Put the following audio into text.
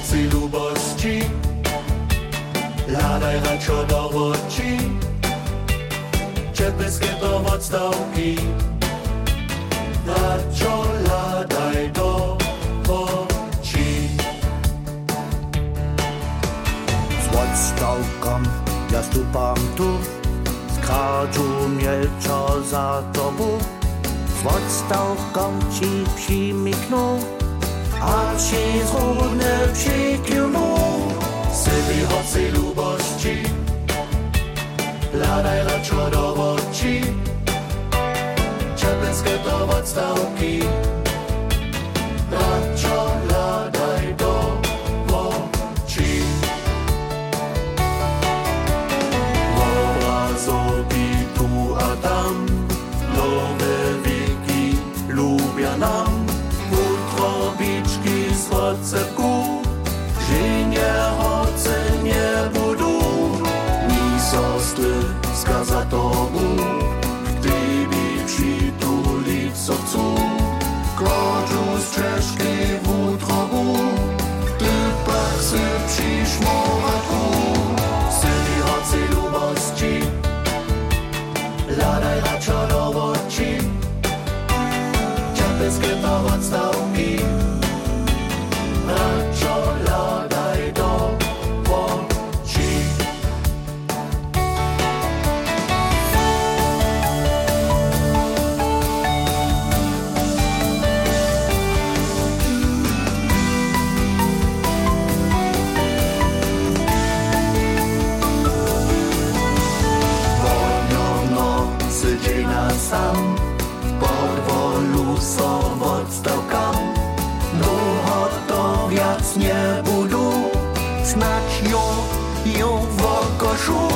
hoci ľubosti, hľadaj radšo do očí, čepeské to odstavky, radšo hľadaj do očí. Z odstavkom ja stúpam tu, skáču mielčo za tobu, z odstavkom ci přimyknú, hľadaj radšo do očí, čepecké to odstavky, utrobičky z recepku, že nehoce nebudú, ni sostry skaza tomu, gdyby przytulić srdcu, kładżu z czeszki w utrobu, ty przyszmoratku, syni na sam. Podwolu są odstałkam No to wiac nie budu. Snać ją, ją w okoszu